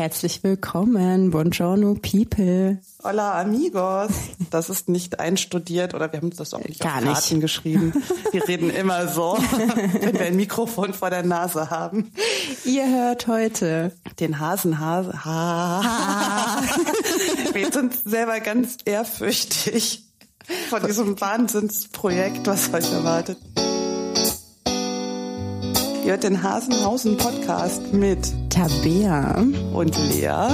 Herzlich willkommen, buongiorno people. Hola amigos. Das ist nicht einstudiert oder wir haben das auch nicht Gar auf nicht. Karten geschrieben. Wir reden immer so, wenn wir ein Mikrofon vor der Nase haben. Ihr hört heute Den Hasenhase. Ha. Wir sind selber ganz ehrfürchtig von diesem Wahnsinnsprojekt, was euch erwartet. Ihr hört den Hasenhausen Podcast mit Tabea. und Lea.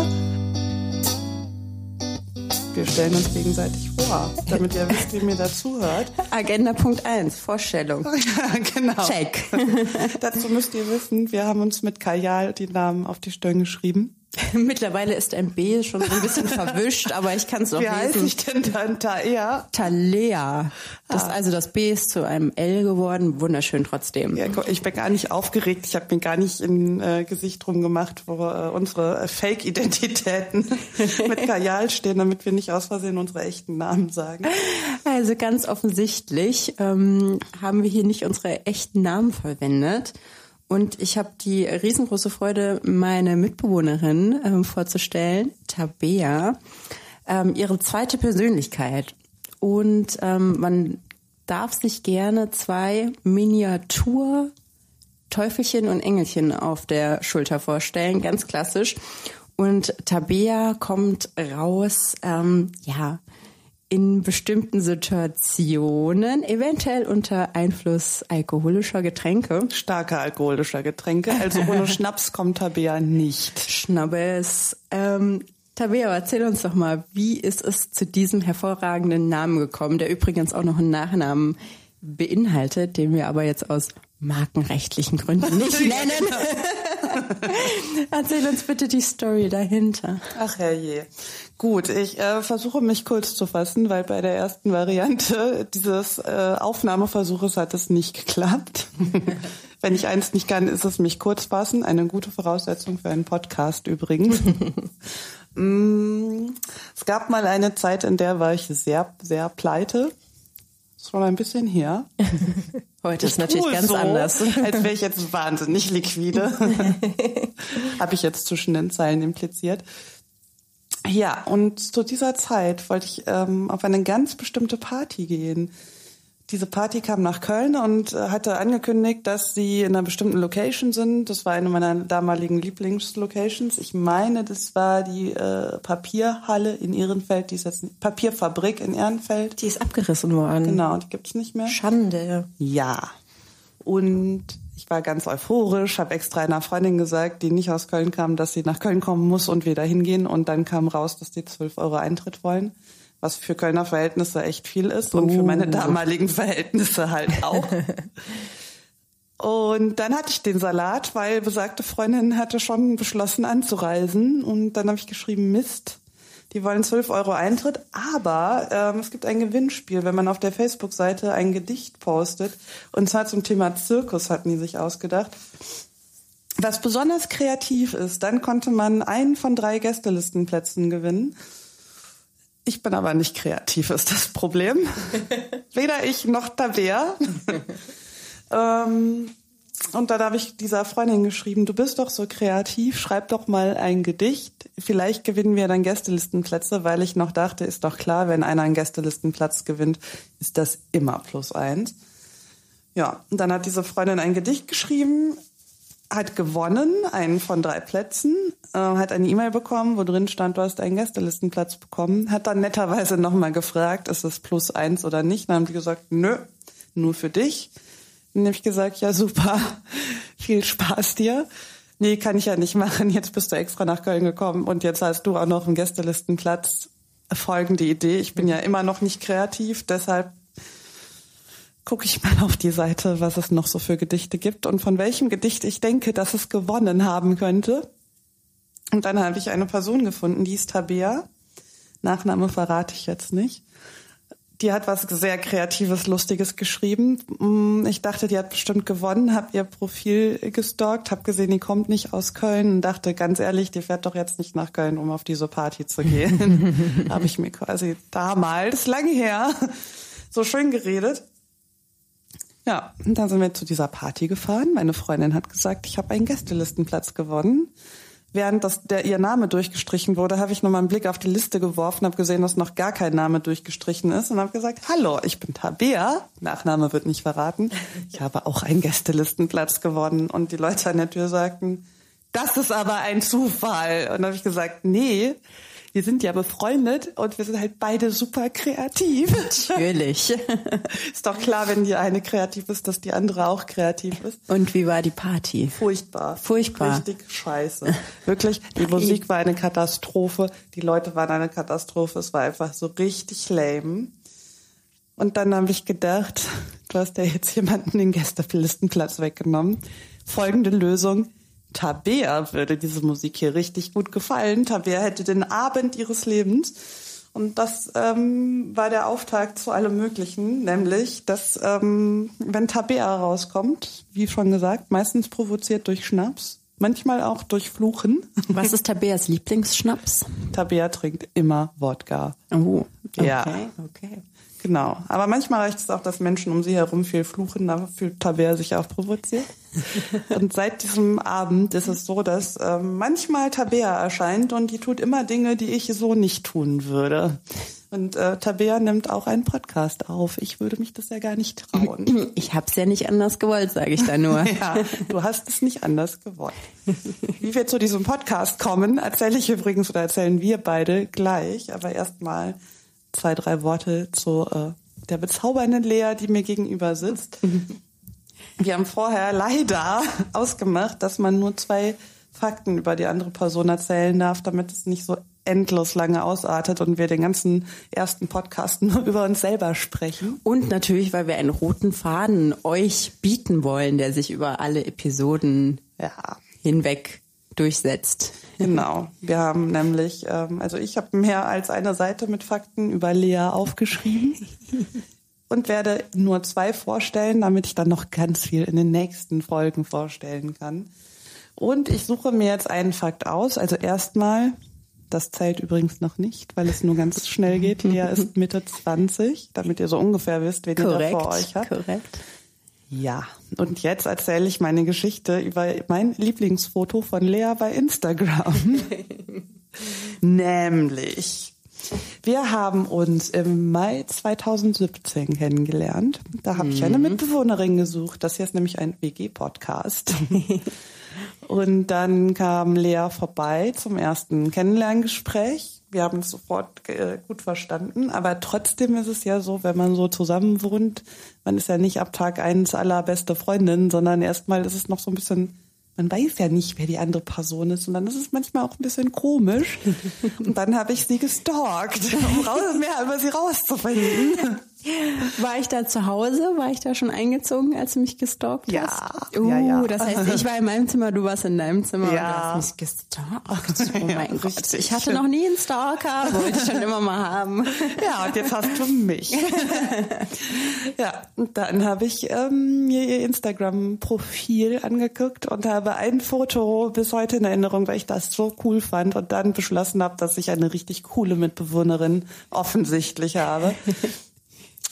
Wir stellen uns gegenseitig vor, damit ihr wisst, wie mir dazuhört. Agenda Punkt 1, Vorstellung. Ja, genau. Check. Dazu müsst ihr wissen, wir haben uns mit Kajal die Namen auf die Stirn geschrieben. Mittlerweile ist ein B schon so ein bisschen verwischt, aber ich kann es noch Wie lesen. ich denn dann da eher? Talea. Das, Also das B ist zu einem L geworden. Wunderschön trotzdem. Ja, ich bin gar nicht aufgeregt. Ich habe mir gar nicht in äh, Gesicht drum gemacht, wo äh, unsere äh, Fake-Identitäten mit Kajal stehen, damit wir nicht aus Versehen unsere echten Namen sagen. Also ganz offensichtlich ähm, haben wir hier nicht unsere echten Namen verwendet. Und ich habe die riesengroße Freude, meine Mitbewohnerin ähm, vorzustellen, Tabea, ähm, ihre zweite Persönlichkeit. Und ähm, man darf sich gerne zwei Miniatur Teufelchen und Engelchen auf der Schulter vorstellen, ganz klassisch. Und Tabea kommt raus, ähm, ja, in bestimmten Situationen, eventuell unter Einfluss alkoholischer Getränke. Starke alkoholischer Getränke. Also ohne Schnaps kommt Tabea nicht. Schnabbes. Ähm, Tabea, erzähl uns doch mal, wie ist es zu diesem hervorragenden Namen gekommen, der übrigens auch noch einen Nachnamen beinhaltet, den wir aber jetzt aus markenrechtlichen Gründen nicht nennen. Erzähl uns bitte die Story dahinter. Ach herrje. Gut, ich äh, versuche mich kurz zu fassen, weil bei der ersten Variante dieses äh, Aufnahmeversuches hat es nicht geklappt. Wenn ich eins nicht kann, ist es mich kurz fassen. Eine gute Voraussetzung für einen Podcast übrigens. Mm, es gab mal eine Zeit, in der war ich sehr, sehr pleite. Schon ein bisschen her. Heute ist natürlich ganz so, anders. Als wäre ich jetzt wahnsinnig liquide. Habe ich jetzt zwischen den Zeilen impliziert. Ja, und zu dieser Zeit wollte ich ähm, auf eine ganz bestimmte Party gehen. Diese Party kam nach Köln und äh, hatte angekündigt, dass sie in einer bestimmten Location sind. Das war eine meiner damaligen Lieblingslocations. Ich meine, das war die äh, Papierhalle in Ehrenfeld, die ist jetzt Papierfabrik in Ehrenfeld. Die ist abgerissen worden. Genau, die gibt's nicht mehr. Schande. Ja. Und ich war ganz euphorisch, habe extra einer Freundin gesagt, die nicht aus Köln kam, dass sie nach Köln kommen muss und wir da hingehen. Und dann kam raus, dass die 12 Euro Eintritt wollen, was für Kölner Verhältnisse echt viel ist und für meine damaligen Verhältnisse halt auch. Und dann hatte ich den Salat, weil besagte Freundin hatte schon beschlossen anzureisen. Und dann habe ich geschrieben, Mist, die wollen 12 Euro Eintritt, aber ähm, es gibt ein Gewinnspiel, wenn man auf der Facebook-Seite ein Gedicht postet. Und zwar zum Thema Zirkus hatten die sich ausgedacht. Was besonders kreativ ist, dann konnte man einen von drei Gästelistenplätzen gewinnen. Ich bin aber nicht kreativ, ist das Problem. Weder ich noch Tabea. ähm, und dann habe ich dieser Freundin geschrieben, du bist doch so kreativ, schreib doch mal ein Gedicht. Vielleicht gewinnen wir dann Gästelistenplätze, weil ich noch dachte, ist doch klar, wenn einer einen Gästelistenplatz gewinnt, ist das immer plus eins. Ja, und dann hat diese Freundin ein Gedicht geschrieben, hat gewonnen, einen von drei Plätzen, äh, hat eine E-Mail bekommen, wo drin stand, du hast einen Gästelistenplatz bekommen, hat dann netterweise nochmal gefragt, ist es plus eins oder nicht. Dann haben die gesagt, nö, nur für dich. Dann habe ich gesagt, ja super, viel Spaß dir. Nee, kann ich ja nicht machen. Jetzt bist du extra nach Köln gekommen und jetzt hast du auch noch einen Gästelistenplatz. Folgende Idee. Ich bin ja immer noch nicht kreativ, deshalb gucke ich mal auf die Seite, was es noch so für Gedichte gibt und von welchem Gedicht ich denke, dass es gewonnen haben könnte. Und dann habe ich eine Person gefunden, die ist Tabea. Nachname verrate ich jetzt nicht. Die hat was sehr Kreatives, Lustiges geschrieben. Mm, Ich dachte, die hat bestimmt gewonnen, habe ihr Profil gestalkt, habe gesehen, die kommt nicht aus Köln und dachte, ganz ehrlich, die fährt doch jetzt nicht nach Köln, um auf diese Party zu gehen. habe ich mir quasi damals, lange her, so schön geredet. Ja, und dann sind wir zu dieser Party gefahren. Meine Freundin hat gesagt, ich habe einen Gästelistenplatz gewonnen. während das, der ihr Name durchgestrichen wurde, habe ich nochmal einen Blick auf die Liste geworfen, habe gesehen, dass noch gar kein Name durchgestrichen ist und habe gesagt, hallo, ich bin Tabea, Nachname wird nicht verraten. Ich habe auch einen Gästelistenplatz gewonnen und die Leute an der Tür sagten, das ist aber ein Zufall. Und habe ich gesagt, nee, wir sind ja befreundet und wir sind halt beide super kreativ. Natürlich. ist doch klar, wenn die eine kreativ ist, dass die andere auch kreativ ist. Und wie war die Party? Furchtbar. Furchtbar. Richtig scheiße. Wirklich, die Musik war eine Katastrophe, die Leute waren eine Katastrophe, es war einfach so richtig lame. Und dann habe ich gedacht, du hast ja jetzt jemanden den Gästelistenplatz weggenommen. Folgende Lösung. Tabea würde diese Musik hier richtig gut gefallen. Tabea hätte den Abend ihres Lebens. Und das ähm, war der Auftakt zu allem Möglichen, nämlich, dass ähm, wenn Tabea rauskommt, wie schon gesagt, meistens provoziert durch Schnaps, manchmal auch durch Fluchen. Was ist Tabeas Lieblingsschnaps? Tabea trinkt immer Wodka. Oh, okay, Ja. okay. Genau. Aber manchmal reicht es auch, dass Menschen um sie herum viel fluchen, da fühlt Tabea sich auch provoziert. und seit diesem Abend ist es so, dass ähm, manchmal Tabea erscheint und die tut immer Dinge, die ich so nicht tun würde. Und äh, Tabea nimmt auch einen Podcast auf. Ich würde mich das ja gar nicht trauen. Ich hab's ja nicht anders gewollt, sage ich da nur. Ja, du hast es nicht anders gewollt. Wie wir zu diesem Podcast kommen, erzähle ich übrigens oder erzählen wir beide gleich. Aber erstmal zwei, drei Worte zu äh, der bezaubernden Lea, die mir gegenüber sitzt. Wir haben vorher leider ausgemacht, dass man nur zwei Fakten über die andere Person erzählen darf, damit es nicht so endlos lange ausartet und wir den ganzen ersten Podcast nur über uns selber sprechen. Und natürlich, weil wir einen roten Faden euch bieten wollen, der sich über alle Episoden Ja, hinweg durchsetzt. Genau. Wir haben nämlich, ähm, also ich habe mehr als eine Seite mit Fakten über Lea aufgeschrieben und werde nur zwei vorstellen, damit ich dann noch ganz viel in den nächsten Folgen vorstellen kann. Und ich suche mir jetzt einen Fakt aus. Also erstmal, das zählt übrigens noch nicht, weil es nur ganz schnell geht. Lea ist Mitte 20, damit ihr so ungefähr wisst, wen ihr da vor euch habt. korrekt. Ja, und jetzt erzähle ich meine Geschichte über mein Lieblingsfoto von Lea bei Instagram. Nämlich, wir haben uns im Mai 2017 kennengelernt. Da habe ich eine Mitbewohnerin gesucht. Das hier ist nämlich ein WG-Podcast. Und dann kam Lea vorbei zum ersten Kennenlerngespräch. Wir haben es sofort äh, gut verstanden, aber trotzdem ist es ja so, wenn man so zusammen wohnt, man ist ja nicht ab Tag eins allerbeste Freundin, sondern erstmal ist es noch so ein bisschen, man weiß ja nicht, wer die andere Person ist und dann ist es manchmal auch ein bisschen komisch. Und dann habe ich sie gestalkt, um raus, mehr über sie rauszufinden. War ich da zu Hause? War ich da schon eingezogen, als du mich gestalkt Ja, hast? Uh, ja, ja. das heißt, ich war in meinem Zimmer, du warst in deinem Zimmer Ja. und du hast mich gestalkt. Oh mein Ja, Gott. Ich hatte noch nie einen Stalker, wollte ich schon immer mal haben. Ja, und jetzt hast du mich. ja, und dann habe ich ähm, mir ihr Instagram-Profil angeguckt und habe ein Foto bis heute in Erinnerung, weil ich das so cool fand und dann beschlossen habe, dass ich eine richtig coole Mitbewohnerin offensichtlich habe.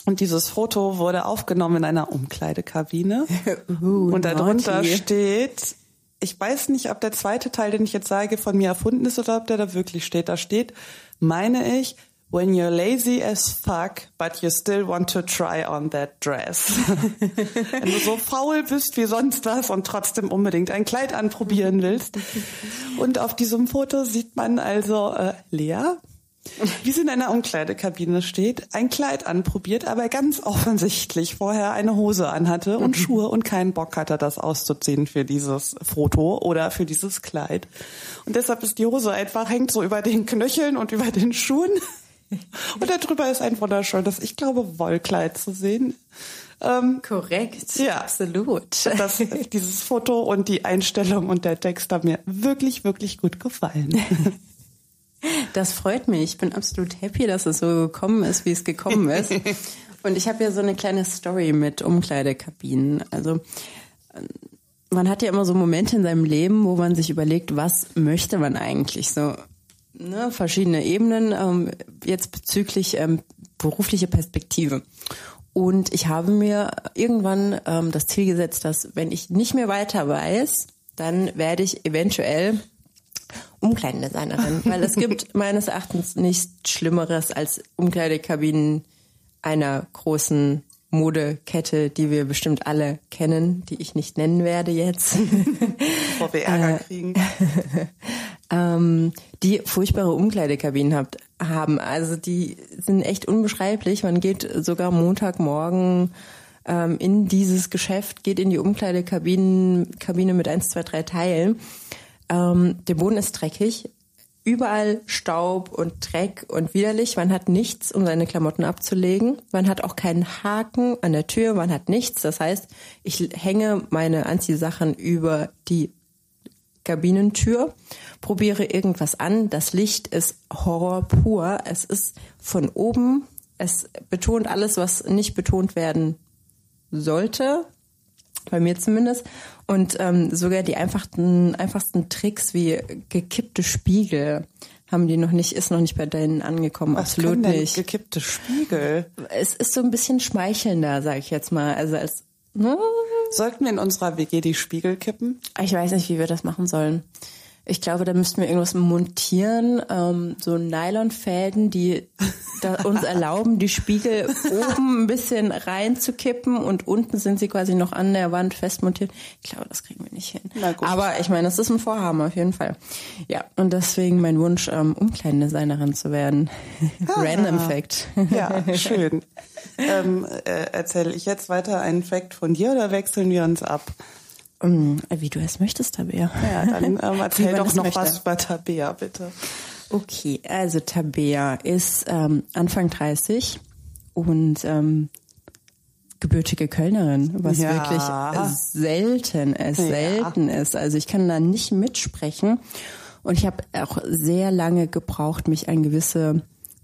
Und dieses Foto wurde aufgenommen in einer Umkleidekabine. Uh, und darunter naughty. steht, ich weiß nicht, ob der zweite Teil, den ich jetzt sage, von mir erfunden ist oder ob der da wirklich steht. Da steht, meine ich, when you're lazy as fuck, but you still want to try on that dress. Wenn du so faul bist wie sonst was und trotzdem unbedingt ein Kleid anprobieren willst. Und auf diesem Foto sieht man also äh, Lea, wie sie in einer Umkleidekabine steht, ein Kleid anprobiert, aber ganz offensichtlich vorher eine Hose anhatte und Schuhe und keinen Bock hatte, das auszuziehen für dieses Foto oder für dieses Kleid. Und deshalb ist die Hose einfach, hängt so über den Knöcheln und über den Schuhen. Und darüber ist ein wunderschönes, ich glaube, Wollkleid zu sehen. Ähm, Korrekt. Ja. Absolut. das, dieses Foto und die Einstellung und der Text haben mir wirklich, wirklich gut gefallen. Das freut mich. Ich bin absolut happy, dass es so gekommen ist, wie es gekommen ist. Und ich habe ja so eine kleine Story mit Umkleidekabinen. Also ähm, man hat ja immer so Momente in seinem Leben, wo man sich überlegt, was möchte man eigentlich so. Ne, verschiedene Ebenen, ähm, jetzt bezüglich ähm, berufliche Perspektive. Und ich habe mir irgendwann ähm, das Ziel gesetzt, dass wenn ich nicht mehr weiter weiß, dann werde ich eventuell Umkleidendesignerin, weil es gibt meines Erachtens nichts Schlimmeres als Umkleidekabinen einer großen Modekette, die wir bestimmt alle kennen, die ich nicht nennen werde jetzt. Bevor wir Ärger kriegen. ähm, die furchtbare Umkleidekabinen habt, haben. Also die sind echt unbeschreiblich. Man geht sogar Montagmorgen ähm, in dieses Geschäft, geht in die Umkleidekabine Kabine mit eins, zwei, drei Teilen. Ähm, der Boden ist dreckig, überall Staub und Dreck und widerlich. Man hat nichts, um seine Klamotten abzulegen. Man hat auch keinen Haken an der Tür. Man hat nichts. Das heißt, ich hänge meine Anziehsachen über die Kabinentür, probiere irgendwas an. Das Licht ist Horror pur. Es ist von oben. Es betont alles, was nicht betont werden sollte. Bei mir zumindest. Und ähm, sogar die einfachsten, einfachsten Tricks wie gekippte Spiegel haben die noch nicht, ist noch nicht bei denen angekommen. Was Absolut denn nicht. Gekippte Spiegel. Es ist so ein bisschen schmeichelnder, sage ich jetzt mal. Also als ne? Sollten wir in unserer WG die Spiegel kippen? ich weiß nicht, wie wir das machen sollen. Ich glaube, da müssten wir irgendwas montieren, ähm, so Nylonfäden, die da uns erlauben, die Spiegel oben ein bisschen reinzukippen und unten sind sie quasi noch an der Wand festmontiert. Ich glaube, das kriegen wir nicht hin. Na gut. Aber ich meine, das ist ein Vorhaben auf jeden Fall. Ja, und deswegen mein Wunsch, ähm, Umkleidendesignerin zu werden. Random Fact. Ja, schön. ähm, äh, erzähle ich jetzt weiter einen Fact von dir oder wechseln wir uns ab? Ähm, Wie du es möchtest, Tabea. Ja, dann ähm, erzähl doch noch möchte. was über Tabea, bitte. Okay, also Tabea ist ähm, Anfang 30 und ähm, gebürtige Kölnerin, was Ja. wirklich selten ist, Ja. selten ist. Also ich kann da nicht mitsprechen. Und ich habe auch sehr lange gebraucht, mich an gewisse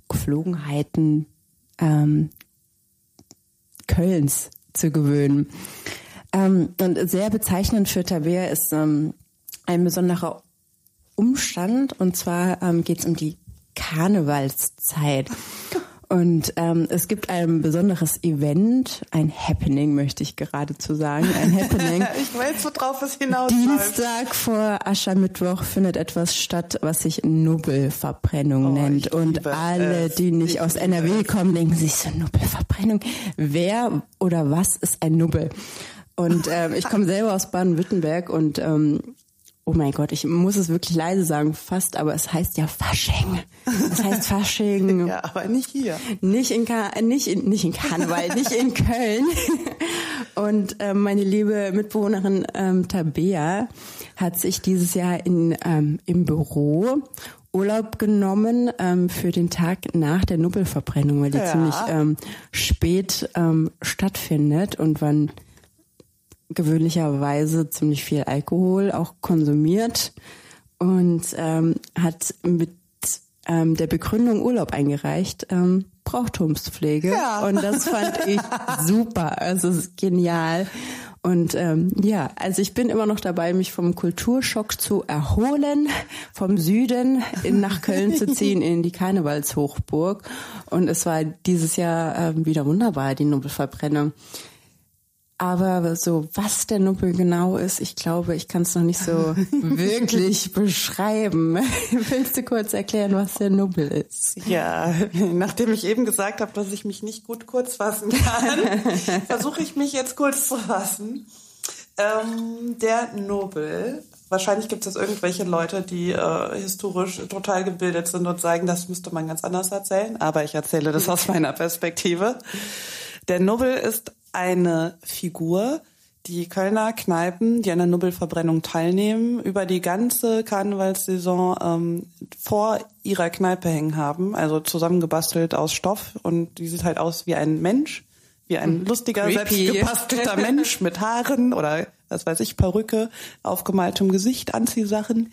Geflogenheiten ähm, Kölns zu gewöhnen. Ähm, und sehr bezeichnend für Tabea ist ähm, ein besonderer Umstand und zwar ähm, geht es um die Karnevalszeit. Und ähm, es gibt ein besonderes Event, ein Happening möchte ich geradezu sagen, ein Happening. Ich weiß, worauf es hinausläuft. Dienstag vor Aschermittwoch findet etwas statt, was sich Nubbelverbrennung Oh, nennt. Und alle, es. die nicht Ich aus NRW kommen, denken sich so, Nubbelverbrennung. Wer oder was ist ein Nubbel? Und ähm, ich komme selber aus Baden-Württemberg und ähm, oh mein Gott, ich muss es wirklich leise sagen, fast, aber es heißt ja Fasching. Es heißt Fasching. Ja, aber nicht hier. Nicht in, Ka nicht in, nicht in Karneval, nicht in Köln. Und ähm, meine liebe Mitbewohnerin ähm, Tabea hat sich dieses Jahr in, ähm, im Büro Urlaub genommen ähm, für den Tag nach der Nubbelverbrennung, weil die Ja. ziemlich ähm, spät ähm, stattfindet und man gewöhnlicherweise ziemlich viel Alkohol auch konsumiert und ähm, hat mit ähm, der Begründung Urlaub eingereicht, ähm, Brauchtumspflege. Ja. Und das fand ich super. Also es ist genial. Und ähm, ja, also ich bin immer noch dabei, mich vom Kulturschock zu erholen, vom Süden in, nach Köln zu ziehen, in die Karnevalshochburg. Und es war dieses Jahr ähm, wieder wunderbar, die Nubbelverbrennung. Aber so, was der Nubbel genau ist, ich glaube, ich kann es noch nicht so wirklich beschreiben. Willst du kurz erklären, was der Nubbel ist? Ja, nachdem ich eben gesagt habe, dass ich mich nicht gut kurz fassen kann, versuche ich mich jetzt kurz zu fassen. Ähm, der Nobel, wahrscheinlich gibt es jetzt irgendwelche Leute, die äh, historisch total gebildet sind und sagen, das müsste man ganz anders erzählen, aber ich erzähle das aus meiner Perspektive. Der Nobel ist eine Figur, die Kölner Kneipen, die an der Nubbelverbrennung teilnehmen, über die ganze Karnevalssaison ähm, vor ihrer Kneipe hängen haben, also zusammengebastelt aus Stoff und die sieht halt aus wie ein Mensch, wie ein lustiger, Creepy. selbstgebastelter Mensch mit Haaren oder was weiß ich, Perücke, aufgemaltem Gesicht, Anziehsachen.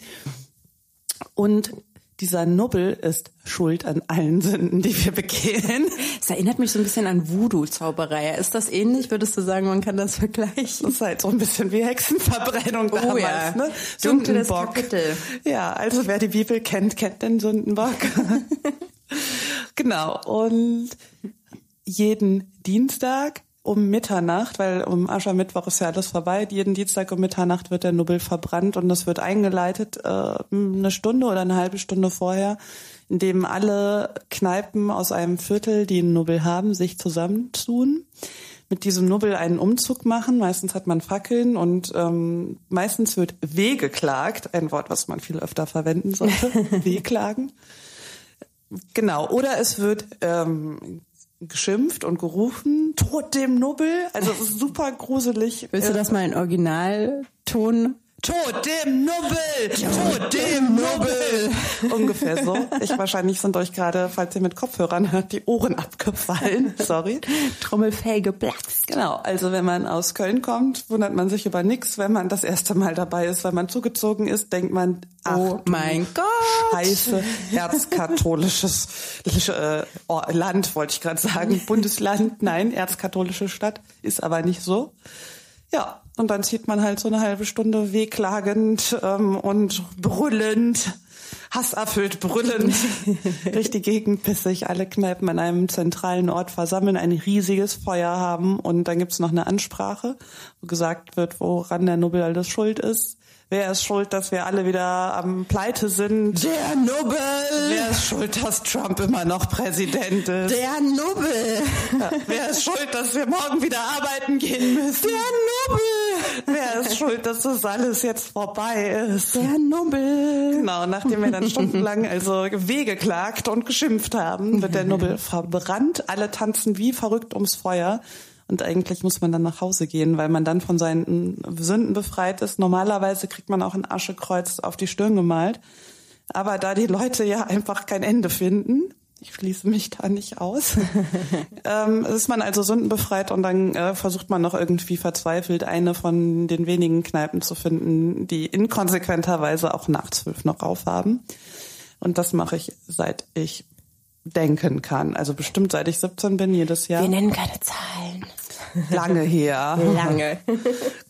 Und dieser Nubbel ist schuld an allen Sünden, die wir begehen. Es erinnert mich so ein bisschen an Voodoo-Zauberei. Ist das ähnlich? Würdest du sagen, man kann das vergleichen? Das ist halt so ein bisschen wie Hexenverbrennung damals, Oh ja. ne? Dunkles Sündenbock. Kapitel. Ja, also wer die Bibel kennt, kennt den Sündenbock. genau. Und jeden Dienstag um Mitternacht, weil um Aschermittwoch ist ja alles vorbei. Jeden Dienstag um Mitternacht wird der Nubbel verbrannt und das wird eingeleitet äh, eine Stunde oder eine halbe Stunde vorher, indem alle Kneipen aus einem Viertel, die einen Nubbel haben, sich zusammentun mit diesem Nubbel einen Umzug machen. Meistens hat man Fackeln und ähm, meistens wird wehgeklagt, ein Wort, was man viel öfter verwenden sollte, wehklagen. Genau, oder es wird ähm, geschimpft und gerufen, tot dem Nubbel. Also es ist super gruselig. Willst du das mal in Originalton Tod dem Nubbel! Tod dem Nubbel! Ungefähr so. Ich wahrscheinlich sind euch gerade, falls ihr mit Kopfhörern hört, die Ohren abgefallen. Sorry. Trommelfell geplatzt. Genau. Also wenn man aus Köln kommt, wundert man sich über nichts. Wenn man das erste Mal dabei ist, weil man zugezogen ist, denkt man, ach, oh mein Gott! Scheiße, erzkatholisches äh, oh, Land, wollte ich gerade sagen. Bundesland, nein, erzkatholische Stadt, ist aber nicht so. Ja, und dann zieht man halt so eine halbe Stunde wehklagend ähm, und brüllend, hasserfüllt brüllend durch die Gegend, bis sich alle Kneipen an einem zentralen Ort versammeln, ein riesiges Feuer haben und dann gibt's noch eine Ansprache, wo gesagt wird, woran der Nobel alles schuld ist. Wer ist schuld, dass wir alle wieder am Pleite sind? Der Nubbel! Wer ist schuld, dass Trump immer noch Präsident ist? Der Nubbel! Ja, wer ist schuld, dass wir morgen wieder arbeiten gehen müssen? Der Nubbel! Wer ist schuld, dass das alles jetzt vorbei ist? Der Nubbel! Genau, nachdem wir dann stundenlang also wehgeklagt und geschimpft haben, wird der Nubbel verbrannt. Alle tanzen wie verrückt ums Feuer. Und eigentlich muss man dann nach Hause gehen, weil man dann von seinen Sünden befreit ist. Normalerweise kriegt man auch ein Aschekreuz auf die Stirn gemalt. Aber da die Leute ja einfach kein Ende finden, ich schließe mich da nicht aus, ähm, ist man also sündenbefreit und dann äh, versucht man noch irgendwie verzweifelt eine von den wenigen Kneipen zu finden, die inkonsequenterweise auch nach zwölf noch aufhaben. Und das mache ich seit ich denken kann. Also bestimmt seit ich 17 bin, jedes Jahr. Wir nennen keine Zahlen. Lange her. Lange.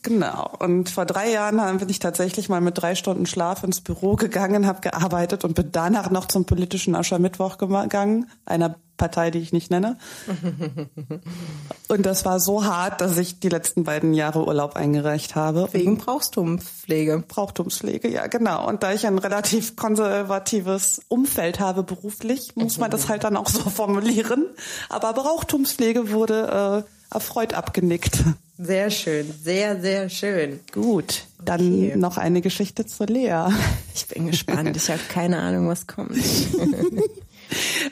Genau. Und vor drei Jahren bin ich tatsächlich mal mit drei Stunden Schlaf ins Büro gegangen, habe gearbeitet und bin danach noch zum politischen Aschermittwoch gegangen, einer Partei, die ich nicht nenne. Und das war so hart, dass ich die letzten beiden Jahre Urlaub eingereicht habe. Wegen Brauchtumspflege. Brauchtumspflege, ja, genau. Und da ich ein relativ konservatives Umfeld habe beruflich, muss man das halt dann auch so formulieren. Aber Brauchtumspflege wurde äh, erfreut abgenickt. Sehr schön, sehr, sehr schön. Gut, dann okay. noch eine Geschichte zur Lea. Ich bin gespannt. Ich habe keine Ahnung, was kommt.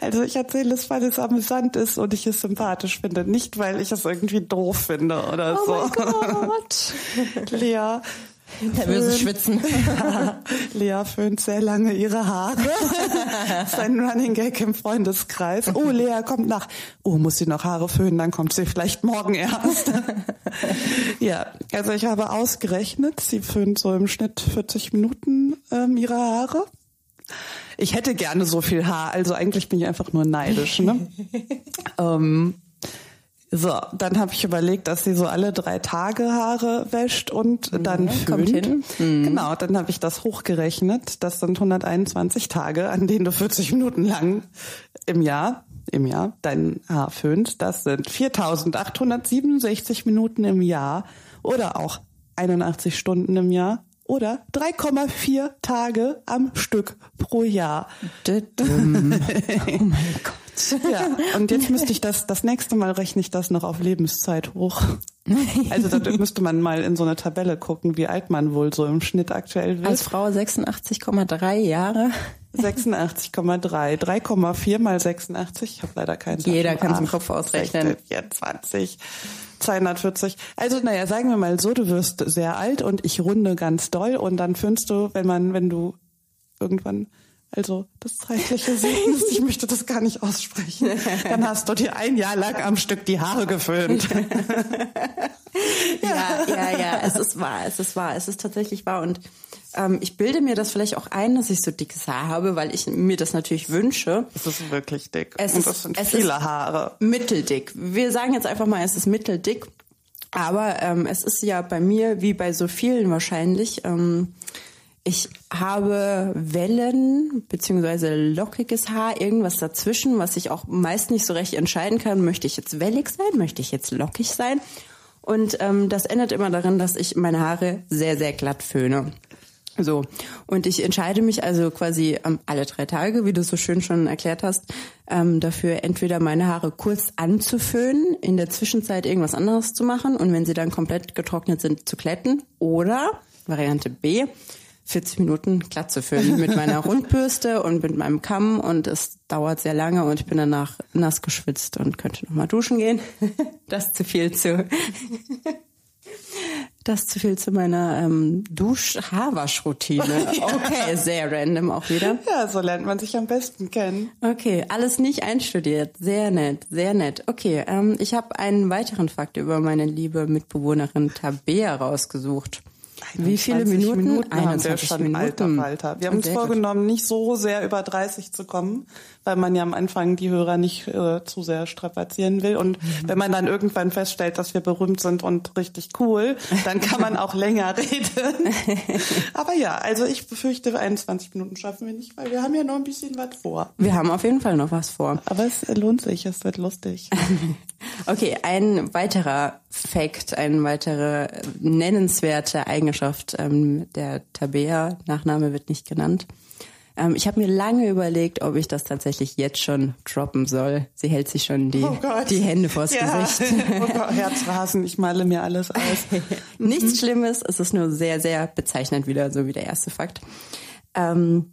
Also ich erzähle es, weil es amüsant ist und ich es sympathisch finde. Nicht, weil ich es irgendwie doof finde oder oh so. Mein Gott. Lea. Nervöses Schwitzen. Lea föhnt sehr lange ihre Haare. das ist ein Running Gag im Freundeskreis. Oh, Lea kommt nach. Oh, muss sie noch Haare föhnen, dann kommt sie vielleicht morgen erst. ja, also ich habe ausgerechnet, sie föhnt so im Schnitt 40 Minuten ähm, ihre Haare. Ich hätte gerne so viel Haar, also eigentlich bin ich einfach nur neidisch. Ne? ähm, so, dann habe ich überlegt, dass sie so alle drei Tage Haare wäscht und dann ja, föhnt. Mhm. Genau, dann habe ich das hochgerechnet. Das sind 121 Tage, an denen du 40 Minuten lang im Jahr, im Jahr dein Haar föhnst. Das sind 4867 Minuten im Jahr oder auch 81 Stunden im Jahr oder 3,4 Tage am Stück pro Jahr. oh mein Gott. Ja, und jetzt müsste ich das, das nächste Mal rechne ich das noch auf Lebenszeit hoch. Also da müsste man mal in so eine Tabelle gucken, wie alt man wohl so im Schnitt aktuell wird. Als Frau 86,3 Jahre. 86,3. 3,4 mal 86. Ich habe leider keinen Jeder kann es im Kopf ausrechnen. 24. 240. Also naja, sagen wir mal so, du wirst sehr alt und ich runde ganz doll und dann findest du, wenn man, wenn du irgendwann also das zeitliche Sehen ich möchte das gar nicht aussprechen. Dann hast du dir ein Jahr lang am Stück die Haare geföhnt. ja, ja, ja, es ist wahr, es ist wahr, es ist tatsächlich wahr und ähm, ich bilde mir das vielleicht auch ein, dass ich so dickes Haar habe, weil ich mir das natürlich wünsche. Es ist wirklich dick. Es und ist, das sind viele Haare. Mitteldick. Wir sagen jetzt einfach mal, es ist mitteldick. Aber ähm, es ist ja bei mir, wie bei so vielen wahrscheinlich, ähm, ich habe Wellen beziehungsweise lockiges Haar, irgendwas dazwischen, was ich auch meist nicht so recht entscheiden kann. Möchte ich jetzt wellig sein? Möchte ich jetzt lockig sein? Und ähm, das endet immer darin, dass ich meine Haare sehr, sehr glatt föhne. So. Und ich entscheide mich also quasi ähm, alle drei Tage, wie du so schön schon erklärt hast, ähm, dafür entweder meine Haare kurz anzuföhnen, in der Zwischenzeit irgendwas anderes zu machen und wenn sie dann komplett getrocknet sind, zu kletten. Oder Variante B, 40 Minuten glatt zu föhnen mit meiner Rundbürste und mit meinem Kamm und es dauert sehr lange und ich bin danach nass geschwitzt und könnte nochmal duschen gehen. Das zu viel zu das zu viel zu meiner ähm, Dusch-Haarwaschroutine. Okay, sehr random auch wieder. Ja, so lernt man sich am besten kennen. Okay, alles nicht einstudiert. Sehr nett, sehr nett. Okay, ähm, ich habe einen weiteren Fakt über meine liebe Mitbewohnerin Tabea rausgesucht. Wie viele Minuten? Minuten 21 haben wir schon, Minuten. Alter, Alter. Wir haben uns vorgenommen, nicht so sehr über 30 zu kommen, weil man ja am Anfang die Hörer nicht äh, zu sehr strapazieren will. Und mhm. wenn man dann irgendwann feststellt, dass wir berühmt sind und richtig cool, dann kann man auch länger reden. Aber ja, also ich befürchte, 21 Minuten schaffen wir nicht, weil wir haben ja noch ein bisschen was vor. Wir haben auf jeden Fall noch was vor. Aber es lohnt sich, es wird lustig. okay, ein weiterer Fact, eine weitere nennenswerte Eigenschaft ähm, der Tabea, Nachname wird nicht genannt, ähm, ich habe mir lange überlegt, ob ich das tatsächlich jetzt schon droppen soll. Sie hält sich schon die, oh die Hände vors ja. Gesicht. Oh Gott, Herzrasen, ich male mir alles aus. Nichts mhm. Schlimmes, es ist nur sehr, sehr bezeichnend wieder, so wie der erste Fakt. Ähm,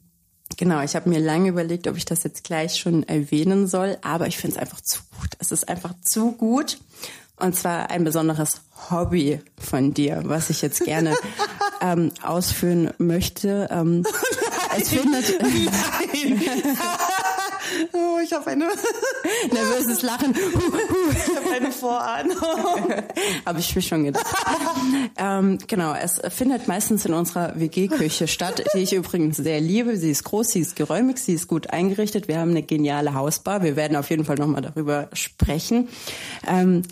Genau, ich habe mir lange überlegt, ob ich das jetzt gleich schon erwähnen soll, aber ich finde es einfach zu gut. Es ist einfach zu gut. Und zwar ein besonderes Hobby von dir, was ich jetzt gerne ähm, ausführen möchte. Ähm, es findet. Nein. oh, ich habe eine nervöses Lachen. ich habe eine Vorahnung. habe ich mir schon gedacht. ähm, genau, es findet meistens in unserer WG-Küche statt, die ich übrigens sehr liebe. Sie ist groß, sie ist geräumig, sie ist gut eingerichtet. Wir haben eine geniale Hausbar. Wir werden auf jeden Fall nochmal darüber sprechen. Ähm,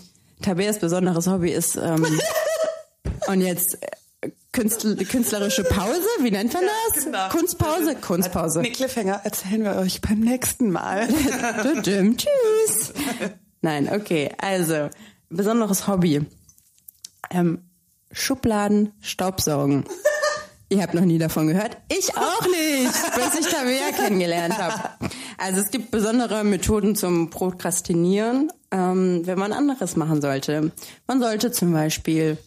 Tabeas besonderes Hobby ist ähm, und jetzt Künstler, künstlerische Pause, wie nennt man das? Genau. Kunstpause? Kunstpause. Nee, Cliffhanger erzählen wir euch beim nächsten Mal. Tschüss. Nein, okay. Also, besonderes Hobby. Ähm, Schubladen Staubsaugen. Ihr habt noch nie davon gehört? Ich auch nicht, bis ich Tabea kennengelernt habe. Also es gibt besondere Methoden zum Prokrastinieren, ähm, wenn man anderes machen sollte. Man sollte zum Beispiel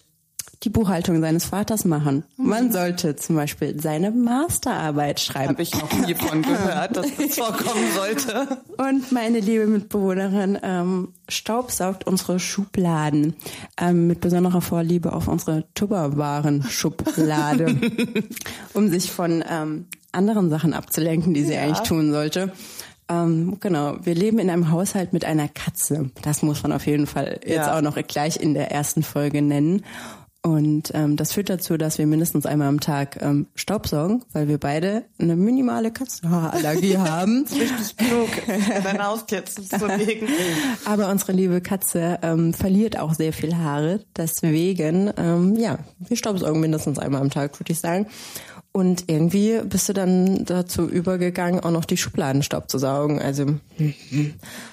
die Buchhaltung seines Vaters machen. Man sollte zum Beispiel seine Masterarbeit schreiben. Habe ich noch nie von gehört, dass das vorkommen sollte. Und meine liebe Mitbewohnerin ähm, staubsaugt unsere Schubladen ähm, mit besonderer Vorliebe auf unsere Tupperwaren-Schublade, um sich von ähm, anderen Sachen abzulenken, die sie ja. eigentlich tun sollte. Ähm, genau, wir leben in einem Haushalt mit einer Katze. Das muss man auf jeden Fall jetzt ja. auch noch gleich in der ersten Folge nennen. Und ähm, das führt dazu, dass wir mindestens einmal am Tag ähm, Staubsaugen, weil wir beide eine minimale Katzenhaarallergie haben. Richtig klug, dein Haustier zu legen. Aber unsere liebe Katze ähm, verliert auch sehr viel Haare. Deswegen, ähm, ja, wir staubsaugen mindestens einmal am Tag, würde ich sagen. Und irgendwie bist du dann dazu übergegangen, auch noch die Schubladen Staub zu saugen. Also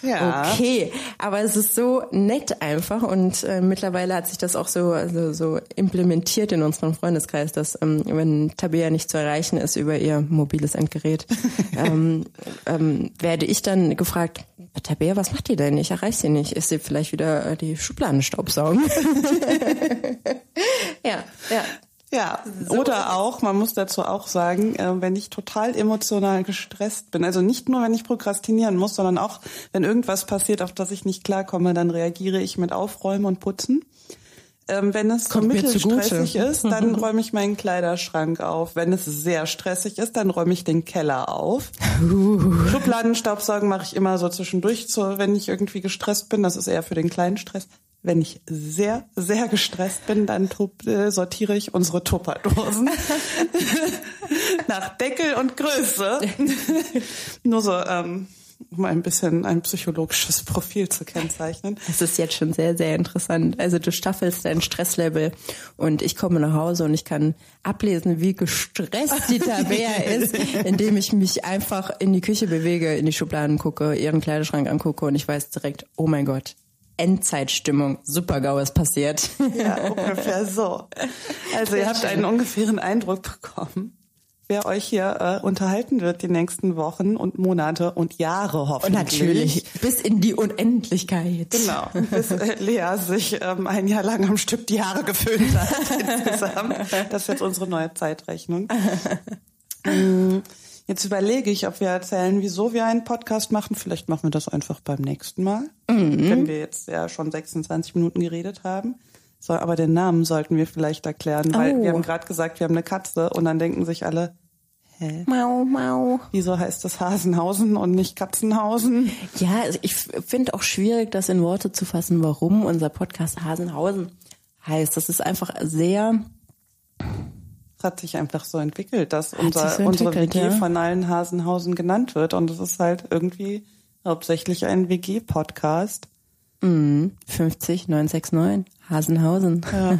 ja. okay, aber es ist so nett einfach und äh, mittlerweile hat sich das auch so also so implementiert in unserem Freundeskreis, dass ähm, wenn Tabea nicht zu erreichen ist über ihr mobiles Endgerät, ähm, ähm, werde ich dann gefragt, Tabea, was macht die denn? Ich erreiche sie nicht. Ist sie vielleicht wieder äh, die Schubladen staubsaugen? ja, ja. Ja, so oder auch, man muss dazu auch sagen, äh, wenn ich total emotional gestresst bin, also nicht nur, wenn ich prokrastinieren muss, sondern auch, wenn irgendwas passiert, auf das ich nicht klarkomme, dann reagiere ich mit Aufräumen und Putzen. Ähm, wenn es Kommt mittelstressig ist, dann räume ich meinen Kleiderschrank auf. Wenn es sehr stressig ist, dann räume ich den Keller auf. Uh. Schubladenstaubsaugen mache ich immer so zwischendurch, so, wenn ich irgendwie gestresst bin. Das ist eher für den kleinen Stress. Wenn ich sehr, sehr gestresst bin, dann äh, sortiere ich unsere Tupperdosen nach Deckel und Größe. Nur so, ähm, um ein bisschen ein psychologisches Profil zu kennzeichnen. Es ist jetzt schon sehr, sehr interessant. Also du staffelst dein Stresslevel und ich komme nach Hause und ich kann ablesen, wie gestresst die Tabea ist, indem ich mich einfach in die Küche bewege, in die Schubladen gucke, ihren Kleiderschrank angucke und ich weiß direkt, oh mein Gott, Endzeitstimmung, super GAU ist passiert. Ja, ungefähr so. Also ihr habt einen ungefähren Eindruck bekommen wer euch hier äh, unterhalten wird die nächsten Wochen und Monate und Jahre hoffentlich. Und natürlich bis in die Unendlichkeit. Genau, bis äh, Lea sich ähm, ein Jahr lang am Stück die Haare gefüllt hat insgesamt. Das ist jetzt unsere neue Zeitrechnung. Jetzt überlege ich, ob wir erzählen, wieso wir einen Podcast machen. Vielleicht machen wir das einfach beim nächsten Mal, mhm. wenn wir jetzt ja schon 26 Minuten geredet haben. So, aber den Namen sollten wir vielleicht erklären, weil oh. wir haben gerade gesagt, wir haben eine Katze und dann denken sich alle, Hä? Mau, mau. Wieso heißt das Hasenhausen und nicht Katzenhausen? Ja, also ich finde auch schwierig, das in Worte zu fassen, warum unser Podcast Hasenhausen heißt. Das ist einfach sehr. Es hat sich einfach so entwickelt, dass unser, so unsere WG ja. von allen Hasenhausen genannt wird. Und es ist halt irgendwie hauptsächlich ein WG-Podcast. Mhm. 50 969 Hasenhausen. Ja.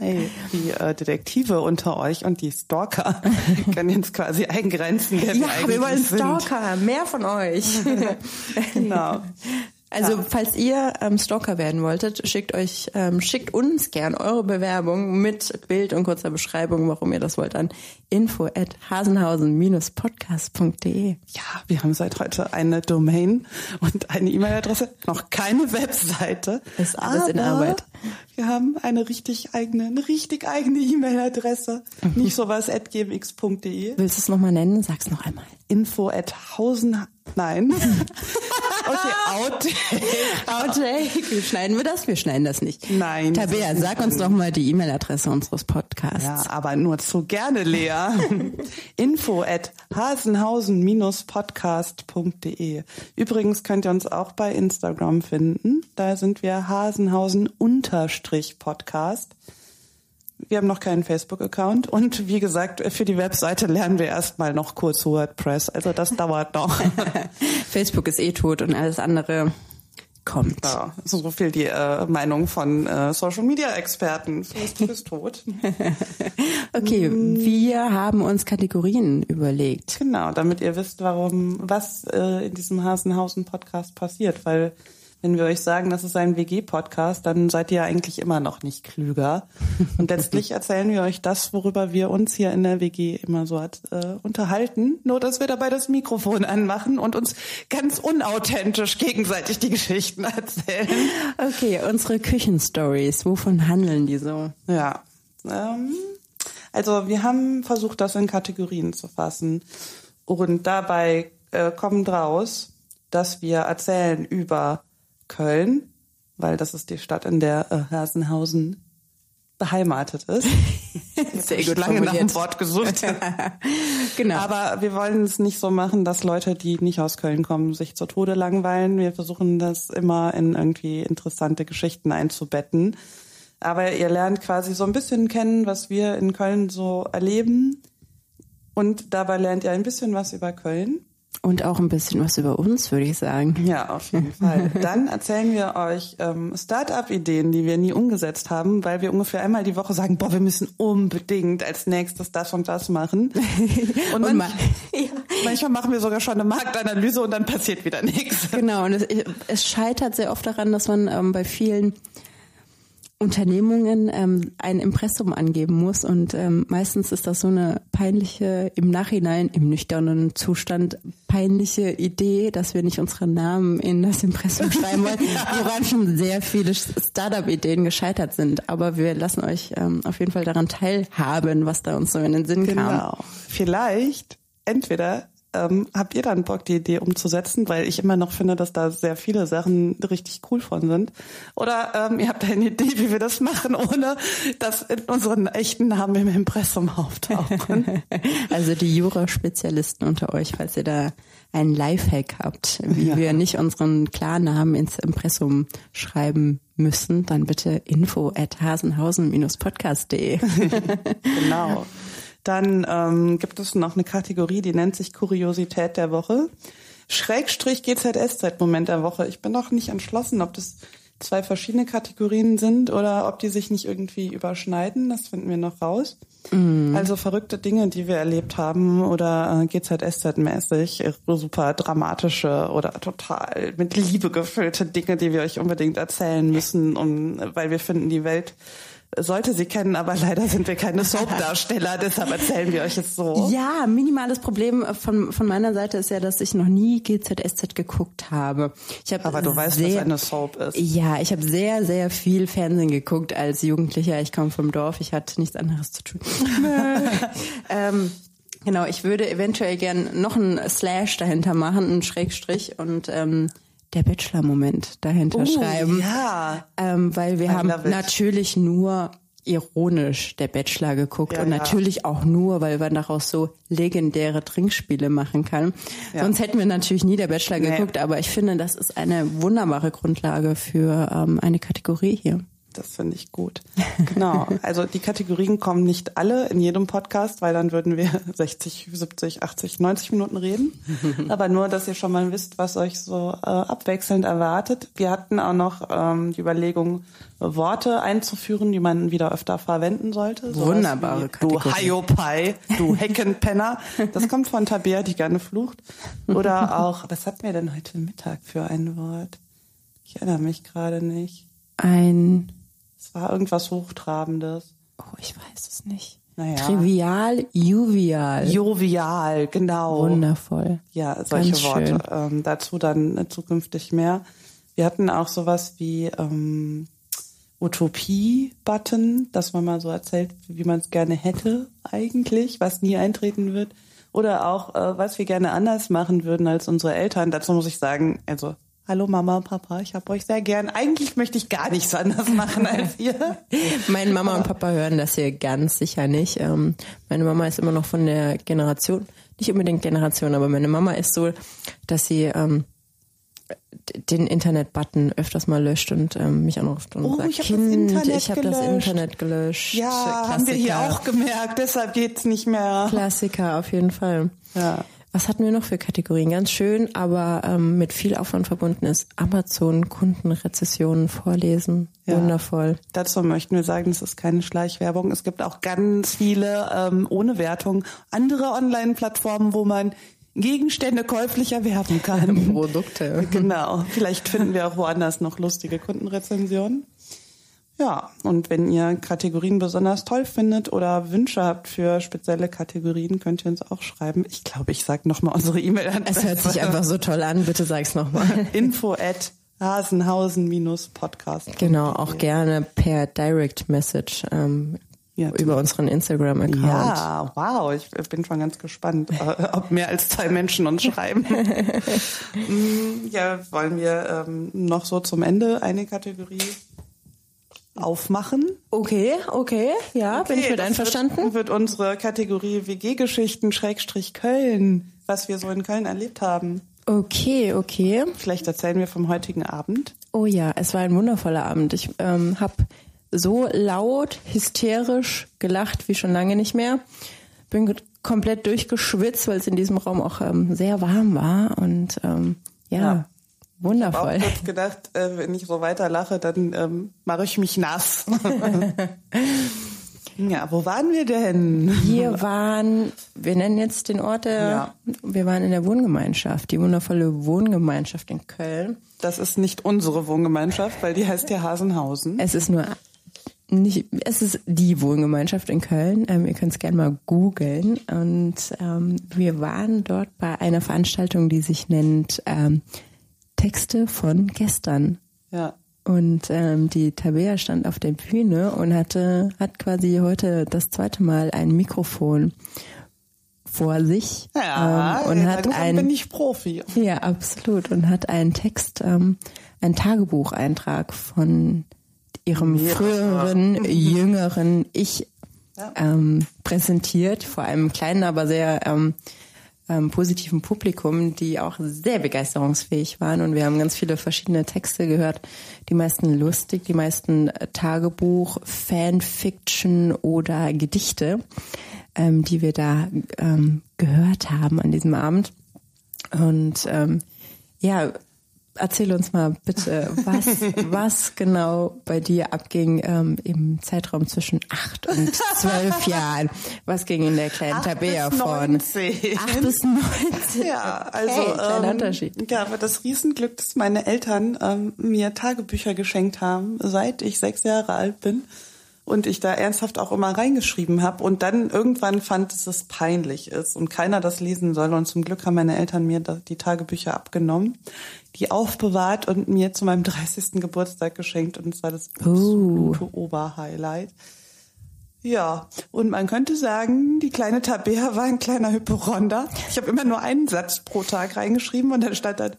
Hey, die äh, Detektive unter euch und die Stalker können jetzt quasi eingrenzen. Ja, wir wollen Stalker, mehr von euch. genau. Also ja. falls ihr ähm, Stalker werden wolltet, schickt euch, ähm, schickt uns gern eure Bewerbung mit Bild und kurzer Beschreibung, warum ihr das wollt, an info at hasenhausen-podcast.de. Ja, wir haben seit heute eine Domain und eine E-Mail-Adresse, noch keine Webseite. Ist alles in Arbeit. Wir haben eine richtig eigene, eine richtig eigene E-Mail-Adresse. Mhm. Nicht sowas at gmx.de. Willst du es nochmal nennen? Sag's noch einmal. Info at hausen, nein. Outtake. Outtake. Wie schneiden wir das? Wir schneiden das nicht. Nein. Tabea, sag uns doch mal die E-Mail-Adresse unseres Podcasts. Ja, aber nur zu gerne, Lea. Info at hasenhausen-podcast.de. Übrigens könnt ihr uns auch bei Instagram finden. Da sind wir hasenhausen-podcast wir haben noch keinen Facebook-Account und wie gesagt, für die Webseite lernen wir erstmal noch kurz WordPress. Also das dauert noch. Facebook ist eh tot und alles andere kommt. Ja, so viel die äh, Meinung von äh, Social Media Experten. Facebook ist tot. okay, wir haben uns Kategorien überlegt. Genau, damit ihr wisst, warum was äh, in diesem Hasenhausen Podcast passiert, weil wenn wir euch sagen, das ist ein WG-Podcast, dann seid ihr eigentlich immer noch nicht klüger. Und letztlich erzählen wir euch das, worüber wir uns hier in der WG immer so hat, äh, unterhalten. Nur, dass wir dabei das Mikrofon anmachen und uns ganz unauthentisch gegenseitig die Geschichten erzählen. Okay, unsere Küchenstories, wovon handeln die so? Ja. Ähm, also wir haben versucht, das in Kategorien zu fassen. Und dabei äh, kommt raus, dass wir erzählen über Köln, weil das ist die Stadt, in der äh, Hasenhausen beheimatet ist. Sehr gut lange nach dem Wort gesucht. genau. Aber wir wollen es nicht so machen, dass Leute, die nicht aus Köln kommen, sich zu Tode langweilen. Wir versuchen das immer in irgendwie interessante Geschichten einzubetten. Aber ihr lernt quasi so ein bisschen kennen, was wir in Köln so erleben. Und dabei lernt ihr ein bisschen was über Köln. Und auch ein bisschen was über uns, würde ich sagen. Ja, auf jeden Fall. Dann erzählen wir euch ähm, Start-up-Ideen, die wir nie umgesetzt haben, weil wir ungefähr einmal die Woche sagen, boah, wir müssen unbedingt als nächstes das und das machen. Und, und manch, ja. manchmal machen wir sogar schon eine Marktanalyse und dann passiert wieder nichts. Genau, und es, es scheitert sehr oft daran, dass man ähm, bei vielen Unternehmungen ähm, ein Impressum angeben muss und ähm, meistens ist das so eine peinliche, im Nachhinein, im nüchternen Zustand, peinliche Idee, dass wir nicht unsere Namen in das Impressum schreiben wollen, woran schon sehr viele Startup-Ideen gescheitert sind. Aber wir lassen euch ähm, auf jeden Fall daran teilhaben, was da uns so in den Sinn genau. kam. Genau. Vielleicht entweder ähm, habt ihr dann Bock, die Idee umzusetzen? Weil ich immer noch finde, dass da sehr viele Sachen richtig cool von sind. Oder ähm, ihr habt eine Idee, wie wir das machen, ohne dass in unseren echten Namen im Impressum auftauchen. Also die Jura-Spezialisten unter euch, falls ihr da einen Lifehack habt, wie ja. wir nicht unseren Klarnamen ins Impressum schreiben müssen, dann bitte info at hasenhausen-podcast.de. genau. Dann ähm, gibt es noch eine Kategorie, die nennt sich Kuriosität der Woche. Schrägstrich GZSZ-Moment der Woche. Ich bin noch nicht entschlossen, ob das zwei verschiedene Kategorien sind oder ob die sich nicht irgendwie überschneiden. Das finden wir noch raus. Mhm. Also verrückte Dinge, die wir erlebt haben oder äh, GZSZ-mäßig super dramatische oder total mit Liebe gefüllte Dinge, die wir euch unbedingt erzählen müssen, um, weil wir finden, die Welt sollte sie kennen, aber leider sind wir keine Soap-Darsteller, deshalb erzählen wir euch es so. Ja, minimales Problem von, von meiner Seite ist ja, dass ich noch nie GZSZ geguckt habe. Ich hab aber du weißt, sehr, was eine Soap ist. Ja, ich habe sehr, sehr viel Fernsehen geguckt als Jugendlicher. Ich komme vom Dorf, ich hatte nichts anderes zu tun. ähm, genau, ich würde eventuell gern noch einen Slash dahinter machen, einen Schrägstrich und ähm, der Bachelor-Moment dahinter uh, schreiben. Ja. Ähm, weil wir I haben natürlich nur ironisch der Bachelor geguckt ja, und natürlich ja. auch nur, weil man daraus so legendäre Trinkspiele machen kann. Ja. Sonst hätten wir natürlich nie der Bachelor nee. geguckt, aber ich finde, das ist eine wunderbare Grundlage für ähm, eine Kategorie hier. Das finde ich gut. Genau. Also die Kategorien kommen nicht alle in jedem Podcast, weil dann würden wir 60, 70, 80, 90 Minuten reden. Aber nur, dass ihr schon mal wisst, was euch so äh, abwechselnd erwartet. Wir hatten auch noch ähm, die Überlegung, Worte einzuführen, die man wieder öfter verwenden sollte. So Wunderbare wie, Kategorie. Du Hiopai, du Heckenpenner. Das kommt von Tabea, die gerne flucht. Oder auch, was hatten wir denn heute Mittag für ein Wort? Ich erinnere mich gerade nicht. Ein es war irgendwas Hochtrabendes. Oh, ich weiß es nicht. Naja. Trivial, juvial. Jovial, genau. Wundervoll. Ja, solche Ganz Worte. Ähm, dazu dann zukünftig mehr. Wir hatten auch sowas wie ähm, Utopie-Button, dass man mal so erzählt, wie man es gerne hätte eigentlich, was nie eintreten wird. Oder auch, äh, was wir gerne anders machen würden als unsere Eltern. Dazu muss ich sagen, also Hallo Mama und Papa, ich habe euch sehr gern. Eigentlich möchte ich gar nichts anders machen als ihr. meine Mama und Papa hören das hier ganz sicher nicht. Ähm, meine Mama ist immer noch von der Generation, nicht unbedingt Generation, aber meine Mama ist so, dass sie ähm, den Internet-Button öfters mal löscht und ähm, mich anruft und oh, sagt, ich Kind, ich habe das Internet gelöscht. Ja, Klassiker. haben wir hier auch gemerkt, deshalb geht's nicht mehr. Klassiker, auf jeden Fall. Ja. Was hatten wir noch für Kategorien? Ganz schön, aber ähm, mit viel Aufwand verbunden ist Amazon Kundenrezessionen vorlesen. Ja. Wundervoll. Dazu möchten wir sagen, es ist keine Schleichwerbung. Es gibt auch ganz viele ähm, ohne Wertung andere Online-Plattformen, wo man Gegenstände käuflich erwerben kann. Produkte. Genau. Vielleicht finden wir auch woanders noch lustige Kundenrezensionen. Ja, und wenn ihr Kategorien besonders toll findet oder Wünsche habt für spezielle Kategorien, könnt ihr uns auch schreiben. Ich glaube, ich sage nochmal unsere E-Mail-Adresse. Es hört sich einfach so toll an, bitte sag's nochmal. Info at hasenhausen-podcast. Genau, auch gerne per Direct Message ähm, ja, über unseren Instagram-Account. Ja, wow, ich bin schon ganz gespannt, äh, ob mehr als zwei Menschen uns schreiben. Mm, ja, wollen wir ähm, noch so zum Ende eine Kategorie aufmachen. Okay, okay, ja, okay, bin ich mit einverstanden. Wird, wird unsere Kategorie WG-Geschichten Schrägstrich Köln, was wir so in Köln erlebt haben. Okay, okay. Vielleicht erzählen wir vom heutigen Abend. Oh ja, es war ein wundervoller Abend. Ich ähm, habe so laut, hysterisch gelacht wie schon lange nicht mehr. Bin komplett durchgeschwitzt, weil es in diesem Raum auch ähm, sehr warm war und ähm, ja, ja. Wundervoll. Ich habe kurz gedacht, äh, wenn ich so weiter lache, dann ähm, mache ich mich nass. ja, wo waren wir denn? Wir waren, wir nennen jetzt den Ort, der, ja. wir waren in der Wohngemeinschaft, die wundervolle Wohngemeinschaft in Köln. Das ist nicht unsere Wohngemeinschaft, weil die heißt ja Hasenhausen. Es ist nur nicht, es ist die Wohngemeinschaft in Köln. Ähm, ihr könnt es gerne mal googeln. Und ähm, wir waren dort bei einer Veranstaltung, die sich nennt ähm, Texte von gestern. Ja. Und ähm, die Tabea stand auf der Bühne und hatte, hat quasi heute das zweite Mal ein Mikrofon vor sich. Ja, ähm, und hat ein, bin ich Profi. Ja, absolut. Und hat einen Text, ähm, einen Tagebucheintrag von ihrem ja. früheren, jüngeren Ich ja. ähm, präsentiert, vor einem kleinen, aber sehr ähm, ähm, positiven Publikum, die auch sehr begeisterungsfähig waren. Und wir haben ganz viele verschiedene Texte gehört. Die meisten lustig, die meisten äh, Tagebuch, Fanfiction oder Gedichte, ähm, die wir da ähm, gehört haben an diesem Abend. Und ähm, ja, erzähl uns mal bitte, was, was genau bei dir abging ähm, im Zeitraum zwischen acht und zwölf Jahren. Was ging in der kleinen Tabea vor? Acht bis neunzehn. Ja, also okay, kleiner ähm, Unterschied. Ja, aber das Riesenglück, dass meine Eltern ähm, mir Tagebücher geschenkt haben, seit ich sechs Jahre alt bin und ich da ernsthaft auch immer reingeschrieben habe und dann irgendwann fand, dass es peinlich ist und keiner das lesen soll und zum Glück haben meine Eltern mir die Tagebücher abgenommen, die aufbewahrt und mir zu meinem 30. Geburtstag geschenkt und es war das absolute uh. Oberhighlight. Ja, und man könnte sagen, die kleine Tabea war ein kleiner Hyperonda. Ich habe immer nur einen Satz pro Tag reingeschrieben und dann stand da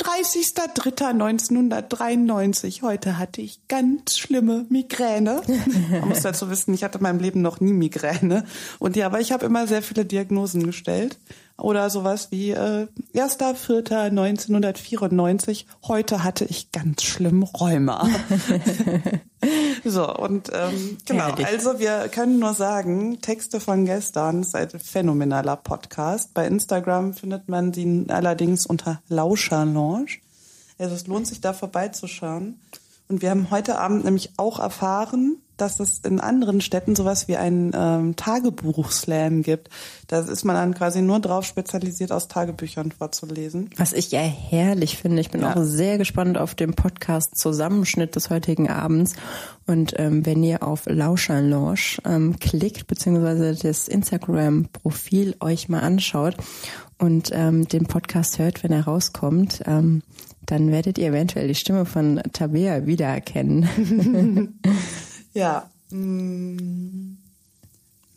30.03.1993. Heute hatte ich ganz schlimme Migräne. Man muss dazu wissen, ich hatte in meinem Leben noch nie Migräne. Und ja, aber ich habe immer sehr viele Diagnosen gestellt. Oder sowas wie äh, 1.4.1994. Heute hatte ich ganz schlimm Rheuma. so, und ähm, genau, Herrlich. also wir können nur sagen, Texte von gestern ist ein phänomenaler Podcast. Bei Instagram findet man sie allerdings unter Lauscherlounge. Also es lohnt sich da vorbeizuschauen. Und wir haben heute Abend nämlich auch erfahren, dass es in anderen Städten sowas wie einen ähm, Tagebuch-Slam gibt. Da ist man dann quasi nur drauf spezialisiert, aus Tagebüchern vorzulesen. Was ich ja herrlich finde. Ich bin ja. auch sehr gespannt auf den Podcast-Zusammenschnitt des heutigen Abends. Und ähm, wenn ihr auf Lauscherlounge ähm, klickt, beziehungsweise das Instagram-Profil euch mal anschaut und ähm, den Podcast hört, wenn er rauskommt, ähm, dann werdet ihr eventuell die Stimme von Tabea wiedererkennen. ja. Mm.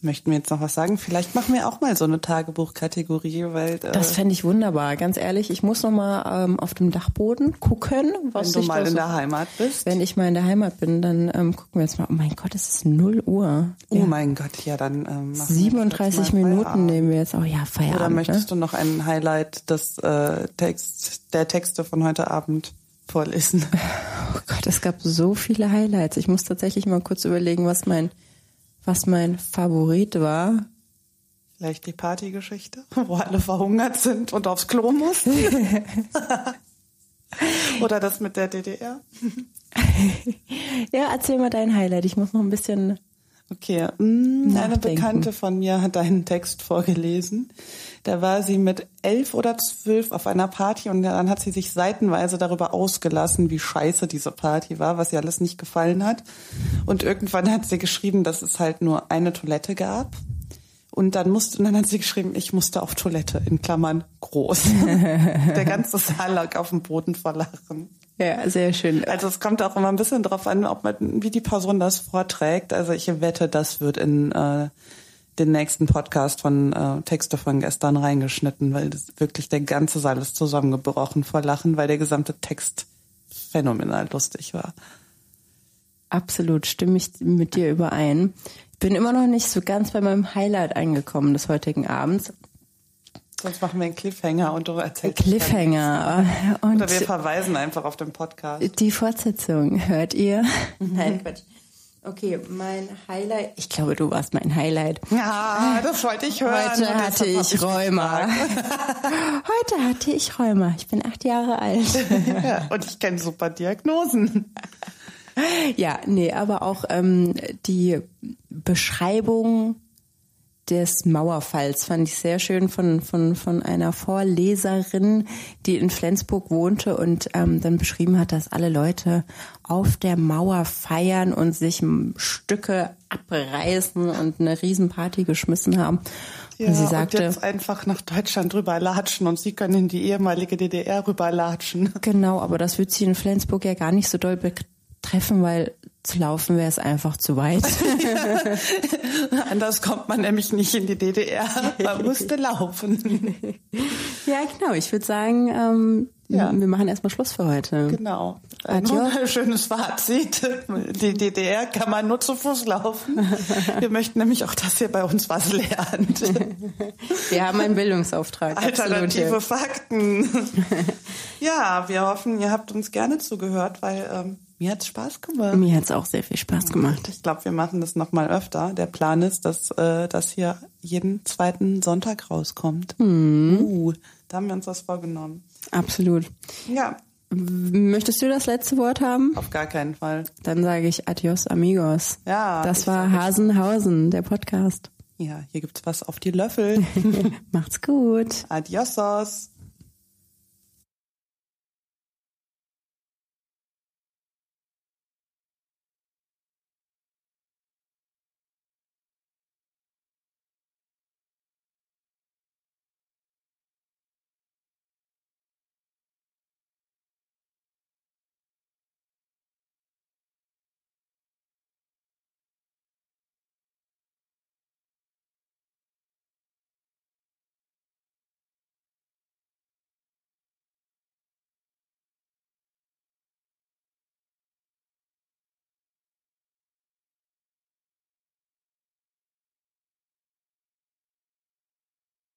Möchten wir jetzt noch was sagen? Vielleicht machen wir auch mal so eine Tagebuchkategorie, weil äh, das fände ich wunderbar. Ganz ehrlich, ich muss noch mal ähm, auf dem Dachboden gucken, was wenn du mal in so, der Heimat bist. Wenn ich mal in der Heimat bin, dann ähm, gucken wir jetzt mal. Oh mein Gott, es ist 0 Uhr. Oh ja. mein Gott, ja dann ähm, 37 Minuten Feierabend. nehmen wir jetzt auch. Ja, Feierabend. Oder möchtest ne? du noch ein Highlight des äh, Text der Texte von heute Abend vorlesen? Gott, es gab so viele Highlights. Ich muss tatsächlich mal kurz überlegen, was mein was mein Favorit war. Vielleicht die Partygeschichte, wo alle verhungert sind und aufs Klo mussten. Oder das mit der DDR. ja, erzähl mal dein Highlight. Ich muss noch ein bisschen Okay, mm, eine Bekannte von mir hat einen Text vorgelesen. Da war sie mit elf oder zwölf auf einer Party und dann hat sie sich seitenweise darüber ausgelassen, wie scheiße diese Party war, was ihr alles nicht gefallen hat. Und irgendwann hat sie geschrieben, dass es halt nur eine Toilette gab. Und dann musste, und dann hat sie geschrieben, ich musste auf Toilette, in Klammern groß. Der ganze Saal lag auf dem Boden vor Lachen. Ja, sehr schön. Also es kommt auch immer ein bisschen drauf an, ob man, wie die Person das vorträgt. Also ich wette, das wird in äh, den nächsten Podcast von äh, Texte von gestern reingeschnitten, weil das wirklich der ganze Saal ist zusammengebrochen vor Lachen, weil der gesamte Text phänomenal lustig war. Absolut, stimme ich mit dir überein. Bin immer noch nicht so ganz bei meinem Highlight angekommen des heutigen Abends. Sonst machen wir einen Cliffhanger und du erzählst. Cliffhanger. Und Oder wir verweisen einfach auf den Podcast. Die Fortsetzung hört ihr? Mhm. Nein, Quatsch. Okay, mein Highlight. Ich glaube, du warst mein Highlight. Ja, das wollte ich hören. Heute hatte ich Rheuma. Heute hatte ich Rheuma. Ich bin acht Jahre alt. ja, und ich kenne super Diagnosen. Ja, nee, aber auch ähm, die Beschreibung des Mauerfalls fand ich sehr schön von, von, von einer Vorleserin, die in Flensburg wohnte und ähm, dann beschrieben hat, dass alle Leute auf der Mauer feiern und sich Stücke abreißen und eine Riesenparty geschmissen haben. Ja, und sie sagte, und jetzt einfach nach Deutschland rüberlatschen und sie können in die ehemalige DDR rüberlatschen. Genau, aber das wird sie in Flensburg ja gar nicht so doll treffen, weil zu laufen wäre es einfach zu weit. Anders kommt man nämlich nicht in die DDR. Man musste laufen. ja, genau. Ich würde sagen, ähm, ja. wir machen erstmal Schluss für heute. Genau. Ein schönes Fazit. Die DDR kann man nur zu Fuß laufen. Wir möchten nämlich auch, dass ihr bei uns was lernt. Wir haben einen Bildungsauftrag. Alternative Absolut. Fakten. Ja, wir hoffen, ihr habt uns gerne zugehört, weil ähm, mir hat's Spaß gemacht. Mir hat's auch sehr viel Spaß gemacht. Ich glaube, wir machen das noch mal öfter. Der Plan ist, dass äh, das hier jeden zweiten Sonntag rauskommt. Hm. Uh, Da haben wir uns was vorgenommen. Absolut. Ja, Möchtest du das letzte Wort haben? auf gar keinen Fall. Dann sage ich Adios, amigos. Ja. Das war Hasenhausen, der Podcast. Ja, hier gibt's was auf die Löffel. Macht's gut. Adiosos.